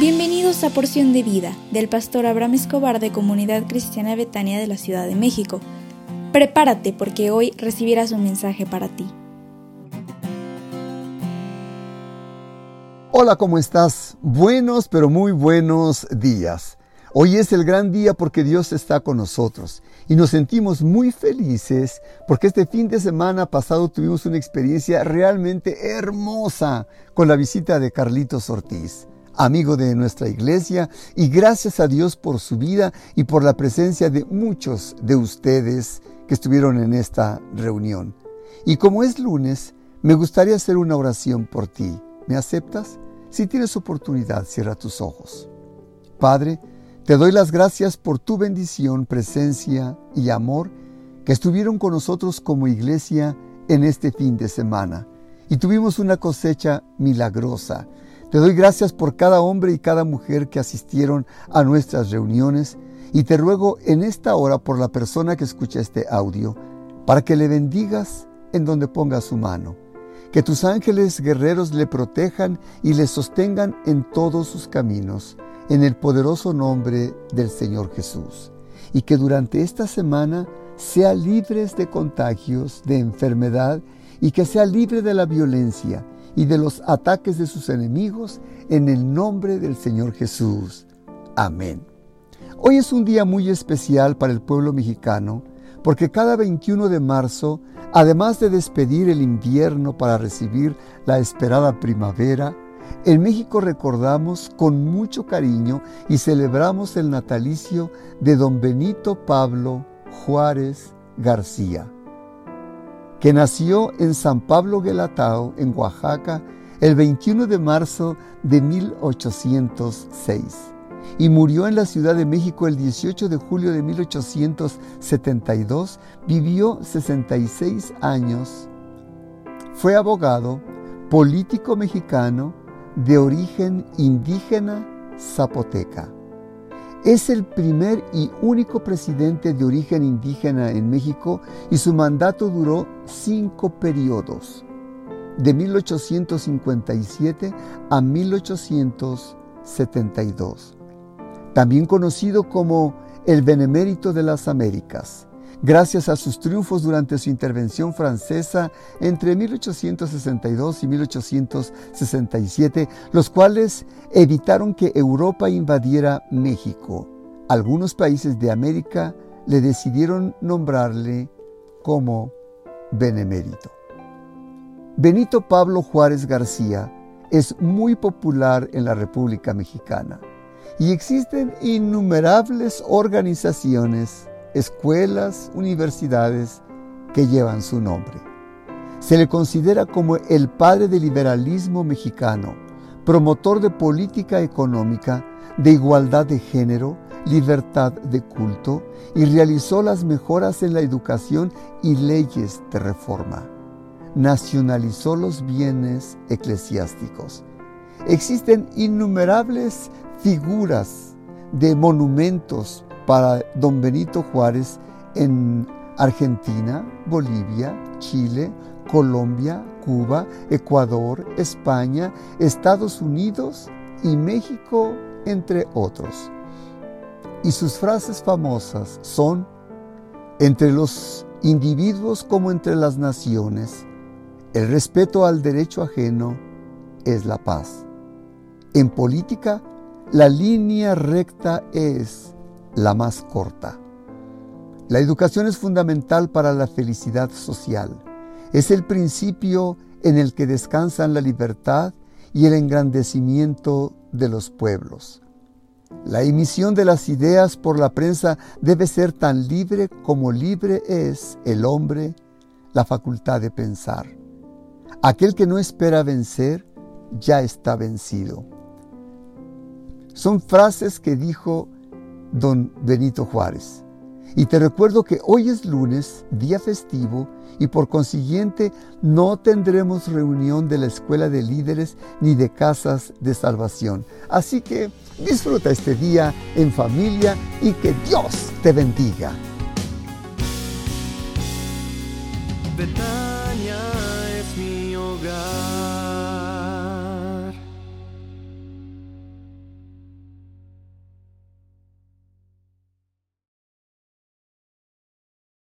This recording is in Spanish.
Bienvenidos a Porción de Vida del pastor Abraham Escobar de Comunidad Cristiana Betania de la Ciudad de México. Prepárate porque hoy recibirás un mensaje para ti. Hola, ¿cómo estás? Buenos, pero muy buenos días. Hoy es el gran día porque Dios está con nosotros y nos sentimos muy felices porque este fin de semana pasado tuvimos una experiencia realmente hermosa con la visita de Carlitos Ortiz, amigo de nuestra iglesia, y gracias a Dios por su vida y por la presencia de muchos de ustedes que estuvieron en esta reunión. Y como es lunes, me gustaría hacer una oración por ti. ¿Me aceptas? Si tienes oportunidad, cierra tus ojos. Padre, te doy las gracias por tu bendición, presencia y amor que estuvieron con nosotros como iglesia en este fin de semana. Y tuvimos una cosecha milagrosa. Te doy gracias por cada hombre y cada mujer que asistieron a nuestras reuniones y te ruego en esta hora por la persona que escucha este audio, para que le bendigas en donde ponga su mano. Que tus ángeles guerreros le protejan y le sostengan en todos sus caminos en el poderoso nombre del Señor Jesús. Y que durante esta semana sea libres de contagios, de enfermedad y que sea libre de la violencia y de los ataques de sus enemigos en el nombre del Señor Jesús. Amén. Hoy es un día muy especial para el pueblo mexicano porque cada 21 de marzo, además de despedir el invierno para recibir la esperada primavera, en México recordamos con mucho cariño y celebramos el natalicio de don Benito Pablo Juárez García, que nació en San Pablo Guelatao, en Oaxaca, el 21 de marzo de 1806 y murió en la Ciudad de México el 18 de julio de 1872. Vivió 66 años. Fue abogado, político mexicano, de origen indígena zapoteca. Es el primer y único presidente de origen indígena en México y su mandato duró cinco periodos, de 1857 a 1872. También conocido como el Benemérito de las Américas gracias a sus triunfos durante su intervención francesa entre 1862 y 1867, los cuales evitaron que Europa invadiera México. Algunos países de América le decidieron nombrarle como benemérito. Benito Pablo Juárez García es muy popular en la República Mexicana y existen innumerables organizaciones escuelas, universidades que llevan su nombre. Se le considera como el padre del liberalismo mexicano, promotor de política económica, de igualdad de género, libertad de culto y realizó las mejoras en la educación y leyes de reforma. Nacionalizó los bienes eclesiásticos. Existen innumerables figuras de monumentos, para don Benito Juárez en Argentina, Bolivia, Chile, Colombia, Cuba, Ecuador, España, Estados Unidos y México, entre otros. Y sus frases famosas son, entre los individuos como entre las naciones, el respeto al derecho ajeno es la paz. En política, la línea recta es la más corta. La educación es fundamental para la felicidad social. Es el principio en el que descansan la libertad y el engrandecimiento de los pueblos. La emisión de las ideas por la prensa debe ser tan libre como libre es el hombre la facultad de pensar. Aquel que no espera vencer ya está vencido. Son frases que dijo don Benito Juárez. Y te recuerdo que hoy es lunes, día festivo, y por consiguiente no tendremos reunión de la Escuela de Líderes ni de Casas de Salvación. Así que disfruta este día en familia y que Dios te bendiga.